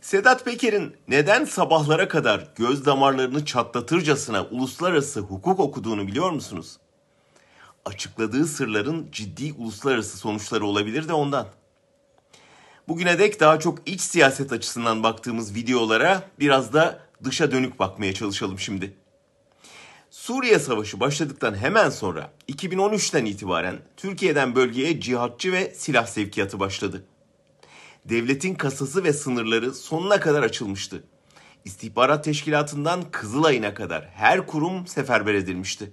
Sedat Peker'in neden sabahlara kadar göz damarlarını çatlatırcasına uluslararası hukuk okuduğunu biliyor musunuz? Açıkladığı sırların ciddi uluslararası sonuçları olabilir de ondan. Bugüne dek daha çok iç siyaset açısından baktığımız videolara biraz da dışa dönük bakmaya çalışalım şimdi. Suriye Savaşı başladıktan hemen sonra 2013'ten itibaren Türkiye'den bölgeye cihatçı ve silah sevkiyatı başladı. Devletin kasası ve sınırları sonuna kadar açılmıştı. İstihbarat Teşkilatı'ndan Kızılay'ına kadar her kurum seferber edilmişti.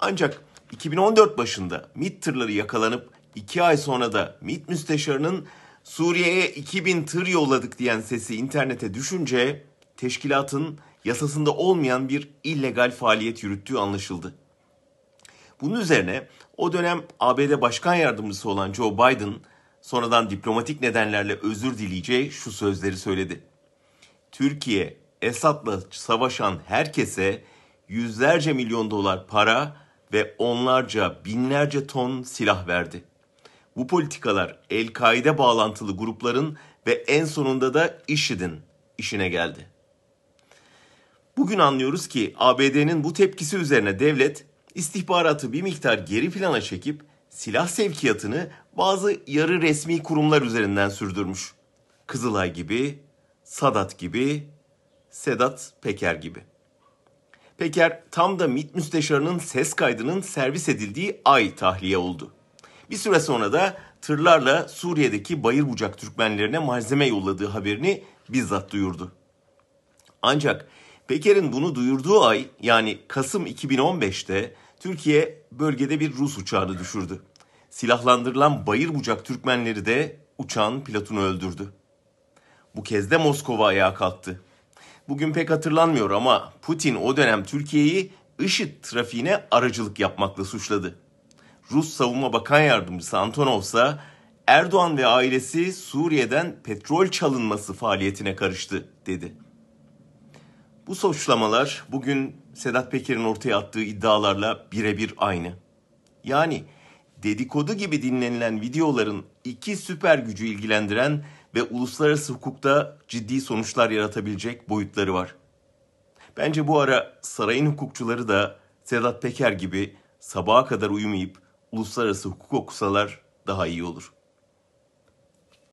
Ancak 2014 başında MİT tırları yakalanıp 2 ay sonra da MİT müsteşarının Suriye'ye 2000 tır yolladık diyen sesi internete düşünce teşkilatın yasasında olmayan bir illegal faaliyet yürüttüğü anlaşıldı. Bunun üzerine o dönem ABD Başkan Yardımcısı olan Joe Biden sonradan diplomatik nedenlerle özür dileyeceği şu sözleri söyledi. Türkiye Esad'la savaşan herkese yüzlerce milyon dolar para ve onlarca binlerce ton silah verdi. Bu politikalar El-Kaide bağlantılı grupların ve en sonunda da IŞİD'in işine geldi. Bugün anlıyoruz ki ABD'nin bu tepkisi üzerine devlet istihbaratı bir miktar geri plana çekip silah sevkiyatını bazı yarı resmi kurumlar üzerinden sürdürmüş. Kızılay gibi, Sadat gibi, Sedat Peker gibi. Peker tam da MİT müsteşarının ses kaydının servis edildiği ay tahliye oldu. Bir süre sonra da tırlarla Suriye'deki bayır bucak Türkmenlerine malzeme yolladığı haberini bizzat duyurdu. Ancak Peker'in bunu duyurduğu ay yani Kasım 2015'te Türkiye bölgede bir Rus uçağını düşürdü. Silahlandırılan bayır bucak Türkmenleri de uçağın pilotunu öldürdü. Bu kez de Moskova ayağa kalktı. Bugün pek hatırlanmıyor ama Putin o dönem Türkiye'yi IŞİD trafiğine aracılık yapmakla suçladı. Rus Savunma Bakan Yardımcısı Antonov ise Erdoğan ve ailesi Suriye'den petrol çalınması faaliyetine karıştı dedi. Bu suçlamalar bugün Sedat Peker'in ortaya attığı iddialarla birebir aynı. Yani dedikodu gibi dinlenilen videoların iki süper gücü ilgilendiren ve uluslararası hukukta ciddi sonuçlar yaratabilecek boyutları var. Bence bu ara sarayın hukukçuları da Sedat Peker gibi sabaha kadar uyumayıp uluslararası hukuk okusalar daha iyi olur.''